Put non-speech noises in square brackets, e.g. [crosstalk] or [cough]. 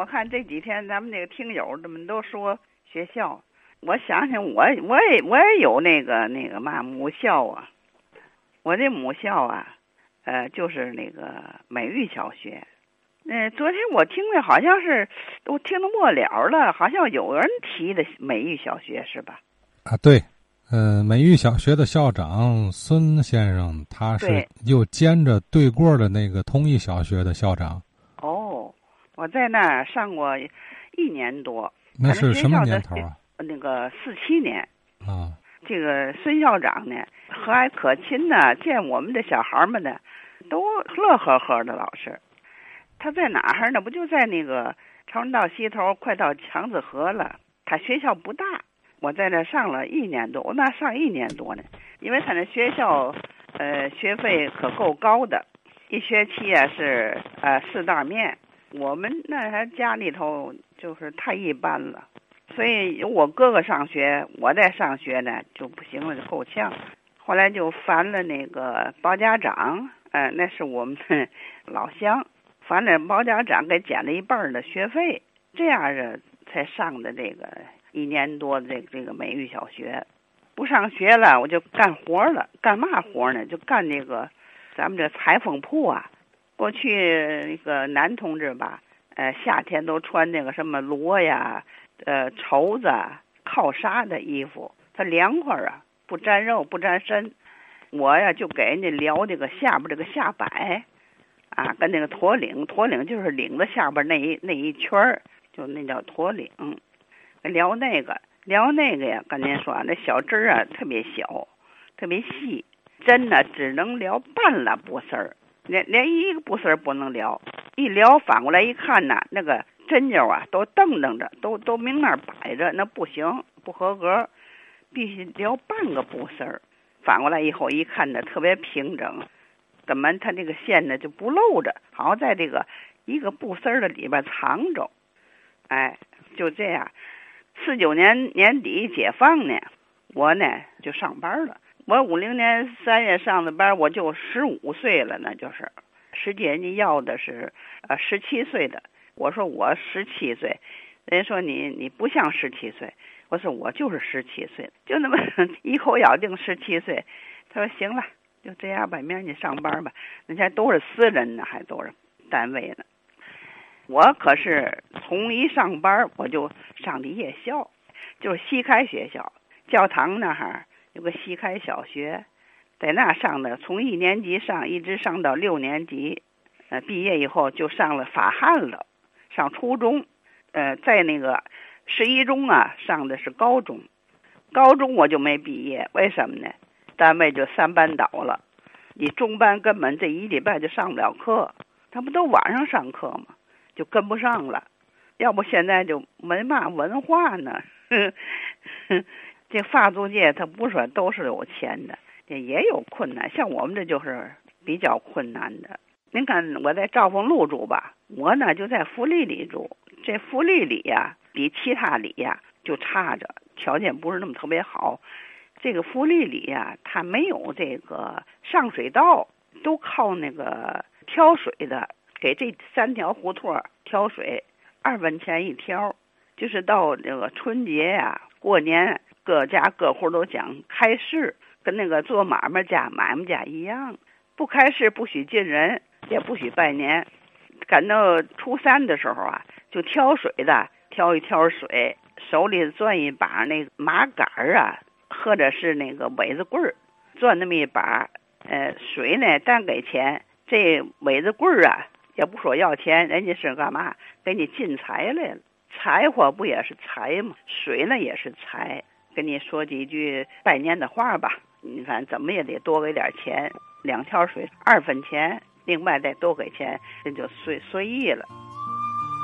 我看这几天咱们那个听友怎么都说学校，我想想我我也我也有那个那个嘛母校啊，我这母校啊，呃，就是那个美育小学。那昨天我听的好像是都听到末了了，好像有人提的美育小学是吧？啊，对，嗯，美育小学的校长孙先生，他是又兼着对过的那个通义小学的校长。哦，我在那儿上过一年多，那是什么年头啊？那个四七年。啊，这个孙校长呢，和蔼可亲呢，见我们的小孩们呢，都乐呵呵的。老师，他在哪儿呢？不就在那个朝阳道西头，快到强子河了。他学校不大，我在那上了一年多，我那上一年多呢，因为他那学校，呃，学费可够高的，一学期啊是呃四袋面，我们那还家里头就是太一般了。所以有我哥哥上学，我在上学呢就不行了，就够呛。后来就烦了那个包家长，呃，那是我们的老乡，烦了包家长给减了一半的学费，这样的才上的这个一年多的这个这个美育小学。不上学了，我就干活了，干嘛活呢？就干那个咱们这裁缝铺啊。过去那个男同志吧，呃，夏天都穿那个什么罗呀。呃，绸子、靠纱的衣服，它凉快啊，不沾肉，不沾身。我呀，就给人家撩这个下边这个下摆，啊，跟那个驼领，驼领就是领子下边那一那一圈儿，就那叫驼领。撩那个，撩那个呀，跟您说，那小针儿啊特别小，特别细，针呢只能撩半拉布丝儿，连连一个布丝儿不能撩，一撩反过来一看呐，那个。针脚啊，都瞪瞪着，都都明那儿摆着，那不行，不合格，必须撩半个布丝儿。反过来以后一看呢，特别平整，怎么它这个线呢就不露着，好在这个一个布丝儿的里边藏着。哎，就这样。四九年年底解放呢，我呢就上班了。我五零年三月上的班，我就十五岁了，那就是。实际人家要的是呃十七岁的。我说我十七岁，人家说你你不像十七岁。我说我就是十七岁，就那么 [laughs] 一口咬定十七岁。他说行了，就这样吧，明儿你上班吧。人家都是私人的，还都是单位呢。我可是从一上班我就上的夜校，就是西开学校，教堂那哈有个西开小学，在那上的，从一年级上一直上到六年级，呃，毕业以后就上了法汉了。上初中，呃，在那个十一中啊，上的是高中，高中我就没毕业，为什么呢？单位就三班倒了，你中班根本这一礼拜就上不了课，他不都晚上上课吗？就跟不上了，要不现在就没嘛文化呢。[laughs] 这发租界他不说都是有钱的，这也有困难，像我们这就是比较困难的。您看我在赵丰路住吧，我呢就在福利里住。这福利里呀，比其他里呀就差着，条件不是那么特别好。这个福利里呀，它没有这个上水道，都靠那个挑水的，给这三条胡同挑水，二分钱一挑。就是到这个春节呀、过年，各家各户都讲开市，跟那个做买卖家、买卖家一样，不开市不许进人。也不许拜年，赶到初三的时候啊，就挑水的挑一挑水，手里攥一把那个麻杆儿啊，或者是那个苇子棍儿，攥那么一把。呃，水呢单给钱，这苇子棍儿啊也不说要钱，人家是干嘛？给你进财来了，财货不也是财吗？水呢也是财，跟你说几句拜年的话吧。你反正怎么也得多给点钱，两条水二分钱。另外再多给钱，那就随随意了。